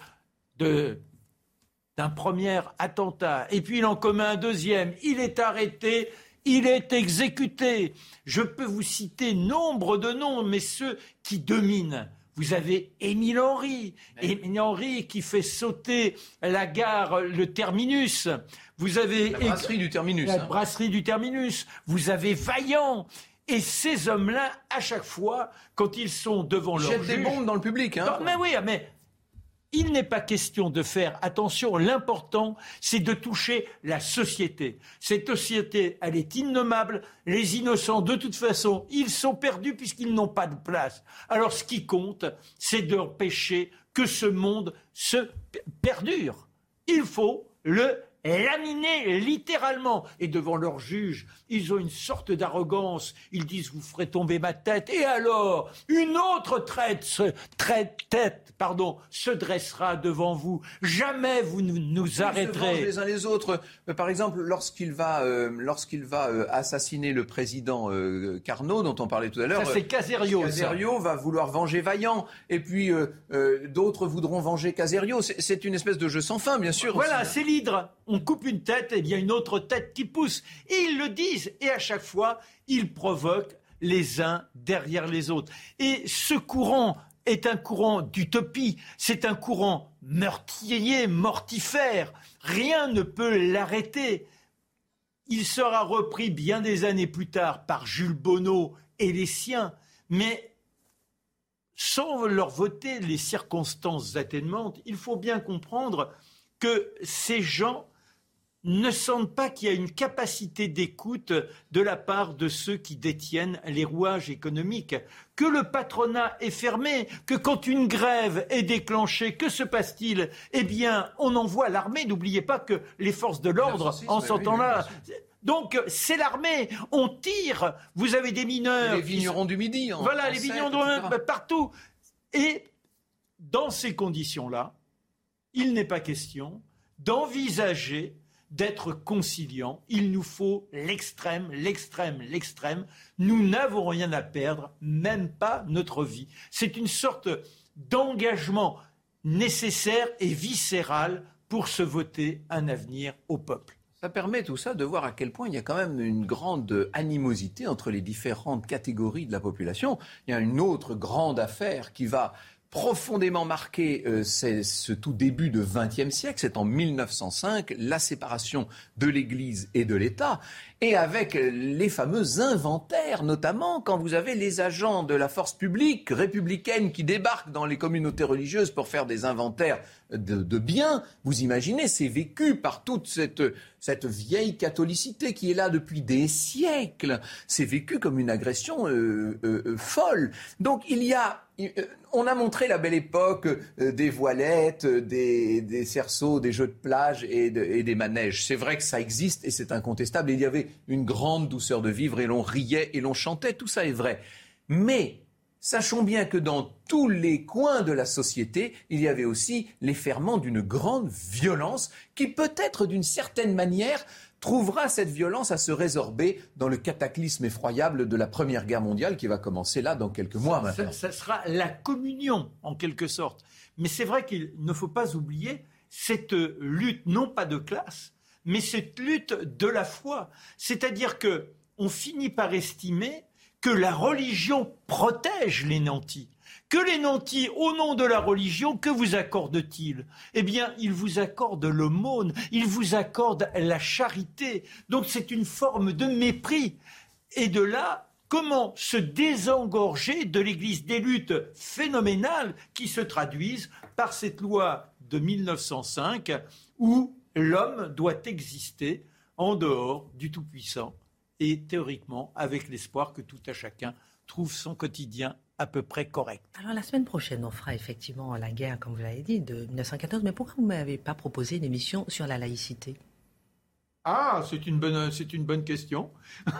d'un premier attentat, et puis il en commet un deuxième. Il est arrêté il est exécuté. Je peux vous citer nombre de noms, mais ceux qui dominent. Vous avez Émile Henry, Émile Henry qui fait sauter la gare, le terminus. Vous avez la brasserie du terminus. La hein. brasserie du terminus. Vous avez Vaillant. Et ces hommes-là, à chaque fois, quand ils sont devant leur juge... des bombes dans le public. Hein. mais oui, mais il n'est pas question de faire attention. L'important, c'est de toucher la société. Cette société, elle est innommable. Les innocents, de toute façon, ils sont perdus puisqu'ils n'ont pas de place. Alors, ce qui compte, c'est d'empêcher que ce monde se perdure. Il faut le laminés littéralement. Et devant leur juge, ils ont une sorte d'arrogance. Ils disent vous ferez tomber ma tête. Et alors, une autre traite, se, traite, tête, pardon, se dressera devant vous. Jamais vous ne nous arrêterez. les uns les autres. Euh, par exemple, lorsqu'il va, euh, lorsqu'il va euh, assassiner le président Carnot, dont on parlait tout à l'heure. Ça c'est Caserio. Caserio va vouloir venger Vaillant. Et puis d'autres voudront venger Caserio. C'est une espèce de jeu sans fin, bien sûr. Voilà, c'est l'hydre on coupe une tête, et il y a une autre tête qui pousse. Et ils le disent. Et à chaque fois, ils provoquent les uns derrière les autres. Et ce courant est un courant d'utopie, c'est un courant meurtrier, mortifère. Rien ne peut l'arrêter. Il sera repris bien des années plus tard par Jules Bonneau et les siens, mais sans leur voter les circonstances atténuantes, il faut bien comprendre que ces gens ne sentent pas qu'il y a une capacité d'écoute de la part de ceux qui détiennent les rouages économiques, que le patronat est fermé, que quand une grève est déclenchée, que se passe-t-il? Eh bien, on envoie l'armée. N'oubliez pas que les forces de l'ordre, en ce temps-là, donc c'est l'armée, on tire. Vous avez des mineurs. les vignerons du Midi. voilà, les vignerons du partout. Et dans ces conditions-là, il n'est pas question d'envisager d'être conciliant. Il nous faut l'extrême, l'extrême, l'extrême. Nous n'avons rien à perdre, même pas notre vie. C'est une sorte d'engagement nécessaire et viscéral pour se voter un avenir au peuple. Ça permet tout ça de voir à quel point il y a quand même une grande animosité entre les différentes catégories de la population. Il y a une autre grande affaire qui va profondément marqué euh, c'est ce tout début de XXe siècle, c'est en 1905, la séparation de l'Église et de l'État, et avec les fameux inventaires, notamment quand vous avez les agents de la force publique républicaine qui débarquent dans les communautés religieuses pour faire des inventaires de, biens, vous imaginez, c'est vécu par toute cette, cette vieille catholicité qui est là depuis des siècles. C'est vécu comme une agression euh, euh, euh, folle. Donc il y a on a montré la belle époque des voilettes, des, des, cerceaux, des jeux de plage et, des manèges. C'est vrai que ça existe et c'est incontestable. Il y avait une grande douceur de vivre et l'on riait et l'on chantait. Tout ça est vrai. Mais Sachons bien que dans tous les coins de la société, il y avait aussi les ferments d'une grande violence qui peut-être d'une certaine manière trouvera cette violence à se résorber dans le cataclysme effroyable de la Première Guerre mondiale qui va commencer là dans quelques mois maintenant. Ça, sera la communion en quelque sorte. Mais c'est vrai qu'il ne faut pas oublier cette lutte non pas de classe, mais cette lutte de la foi. C'est-à-dire que on finit par estimer que la religion protège les nantis. Que les nantis, au nom de la religion, que vous accordent-ils? Eh bien, ils vous accordent l'aumône, ils vous accordent la charité. Donc c'est une forme de mépris. Et de là, comment se désengorger de l'Église des luttes phénoménales qui se traduisent par cette loi de 1905 où l'homme doit exister en dehors du Tout-Puissant et théoriquement avec l'espoir que tout à chacun trouve son quotidien à peu près correct. Alors la semaine prochaine, on fera effectivement la guerre, comme vous l'avez dit, de 1914. Mais pourquoi vous ne m'avez pas proposé une émission sur la laïcité? Ah, c'est une bonne, c'est une bonne question.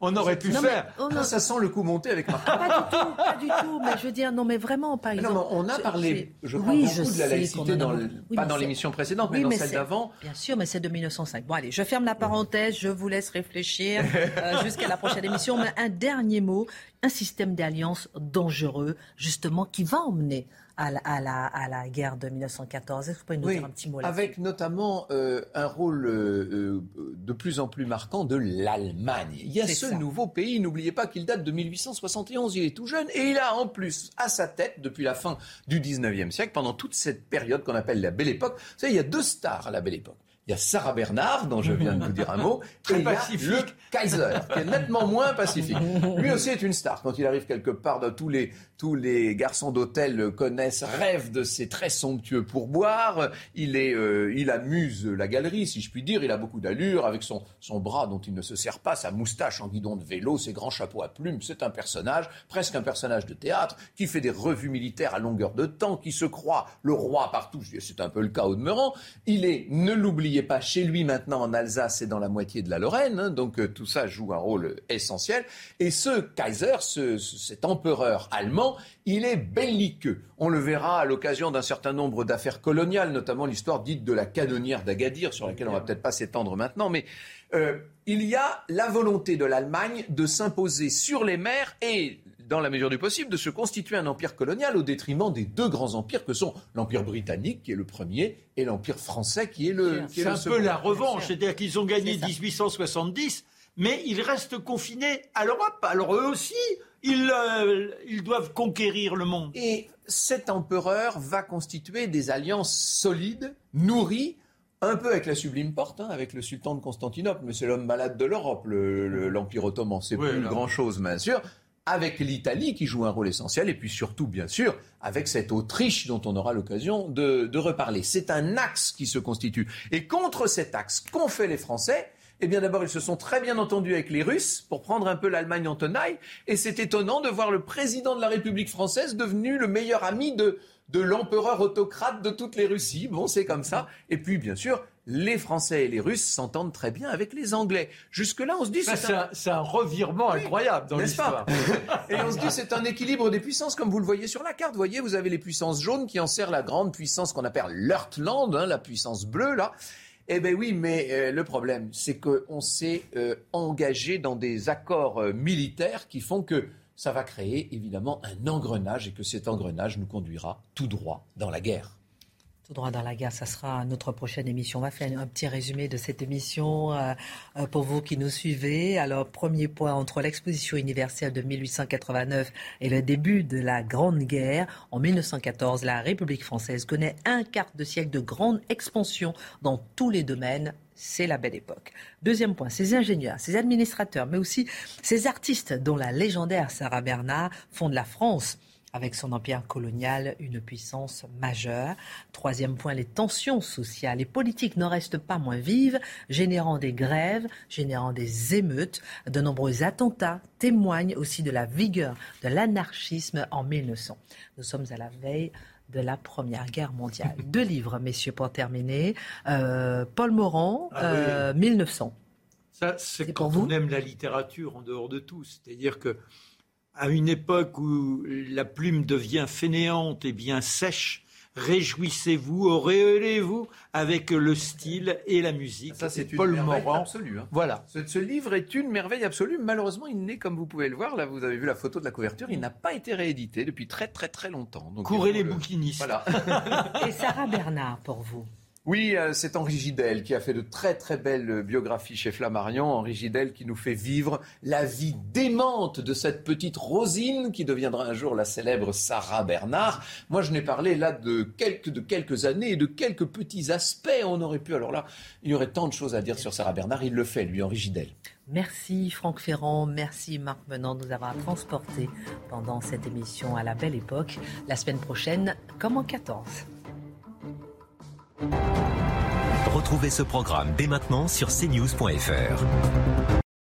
on aurait pu faire. Ah, ça sent le coup monter avec Marc. pas du tout, pas du tout. Mais je veux dire, non, mais vraiment, par exemple. Non, on a parlé, je crois, beaucoup de la laïcité, dans pas dans l'émission précédente, mais dans celle d'avant. Bien sûr, mais c'est de 1905. Bon, allez, je ferme la parenthèse, je vous laisse réfléchir euh, jusqu'à la prochaine émission. Mais un dernier mot, un système d'alliance dangereux, justement, qui va emmener à la, à la, guerre de 1914. Est-ce que vous pouvez nous dire un petit mot là-dessus? Avec notamment euh, un rôle euh, euh, de plus en plus marquant de l'Allemagne. Il y a ce nouveau pays, n'oubliez pas qu'il date de 1871, il est tout jeune, et il a en plus à sa tête, depuis la fin du 19e siècle, pendant toute cette période qu'on appelle la Belle Époque, vous savez, il y a deux stars à la Belle Époque il y a Sarah Bernard, dont je viens de vous dire un mot, et il y a le Kaiser, qui est nettement moins pacifique. Lui aussi est une star. Quand il arrive quelque part, tous les, tous les garçons d'hôtel connaissent, rêvent de ses très somptueux pourboires. Il, est, euh, il amuse la galerie, si je puis dire. Il a beaucoup d'allure, avec son, son bras dont il ne se sert pas, sa moustache en guidon de vélo, ses grands chapeaux à plumes. C'est un personnage, presque un personnage de théâtre, qui fait des revues militaires à longueur de temps, qui se croit le roi partout. C'est un peu le cas au demeurant. Il est, ne l'oubliez pas chez lui maintenant en Alsace et dans la moitié de la Lorraine, hein, donc euh, tout ça joue un rôle essentiel. Et ce Kaiser, cet empereur allemand, il est belliqueux. On le verra à l'occasion d'un certain nombre d'affaires coloniales, notamment l'histoire dite de la canonnière d'Agadir, sur laquelle on va peut-être pas s'étendre maintenant, mais euh, il y a la volonté de l'Allemagne de s'imposer sur les mers et dans la mesure du possible, de se constituer un empire colonial au détriment des deux grands empires que sont l'empire britannique, qui est le premier, et l'empire français, qui est le, C'est un peu la revanche, c'est-à-dire qu'ils ont gagné 1870, mais ils restent confinés à l'Europe. Alors eux aussi, ils, euh, ils doivent conquérir le monde. Et cet empereur va constituer des alliances solides, nourries, un peu avec la sublime porte, hein, avec le sultan de Constantinople, mais c'est l'homme malade de l'Europe, l'Empire ottoman. C'est plus grand-chose, bien sûr avec l'Italie qui joue un rôle essentiel, et puis surtout, bien sûr, avec cette Autriche dont on aura l'occasion de, reparler. C'est un axe qui se constitue. Et contre cet axe, qu'ont fait les Français eh bien, d'abord, ils se sont très bien entendus avec les Russes pour prendre un peu l'Allemagne en tenaille. Et c'est étonnant de voir le président de la République française devenu le meilleur ami de, de l'empereur autocrate de toutes les Russies. Bon, c'est comme ça. Et puis, bien sûr, les Français et les Russes s'entendent très bien avec les Anglais. Jusque-là, on se dit... C'est un... revirement incroyable dans l'histoire. et on se dit c'est un équilibre des puissances, comme vous le voyez sur la carte. Vous voyez, vous avez les puissances jaunes qui en serrent la grande puissance qu'on appelle l'Earthland, hein, la puissance bleue, là. Eh bien oui, mais euh, le problème, c'est qu'on s'est euh, engagé dans des accords euh, militaires qui font que ça va créer évidemment un engrenage et que cet engrenage nous conduira tout droit dans la guerre. Droit dans la gare, ça sera notre prochaine émission. On va faire un petit résumé de cette émission euh, euh, pour vous qui nous suivez. Alors, premier point, entre l'exposition universelle de 1889 et le début de la Grande Guerre, en 1914, la République française connaît un quart de siècle de grande expansion dans tous les domaines c'est la belle époque. Deuxième point, ces ingénieurs, ces administrateurs, mais aussi ces artistes dont la légendaire Sarah Bernard font de la France avec son empire colonial une puissance majeure. Troisième point, les tensions sociales et politiques ne restent pas moins vives, générant des grèves, générant des émeutes. De nombreux attentats témoignent aussi de la vigueur de l'anarchisme en 1900. Nous sommes à la veille de la Première Guerre mondiale. Deux livres, messieurs, pour terminer. Euh, Paul Morand, 1900. Ah Ça, c'est quand vous on aime la littérature en dehors de tout. C'est-à-dire que à une époque où la plume devient fainéante et bien sèche, réjouissez-vous, auréolez-vous avec le style et la musique. Ça, c'est Paul Morand. absolue. Hein. Voilà. Ce, livre est une merveille absolue. Malheureusement, il n'est, comme vous pouvez le voir, là, vous avez vu la photo de la couverture, il n'a pas été réédité depuis très, très, très longtemps. Donc, Courez les bouquinistes. Voilà. et Sarah Bernard, pour vous oui, euh, c'est Henri Gidel qui a fait de très très belles biographies chez Flammarion. Henri Gidel qui nous fait vivre la vie démente de cette petite Rosine qui deviendra un jour la célèbre Sarah Bernard. Moi, je n'ai parlé là de quelques, de quelques années et de quelques petits aspects. On aurait pu, alors là, il y aurait tant de choses à dire sur Sarah Bernard. Il le fait, lui, Henri Gidel. Merci Franck Ferrand, merci Marc Menant de nous avoir transportés pendant cette émission à la belle époque. La semaine prochaine, comme en 14. Retrouvez ce programme dès maintenant sur cnews.fr.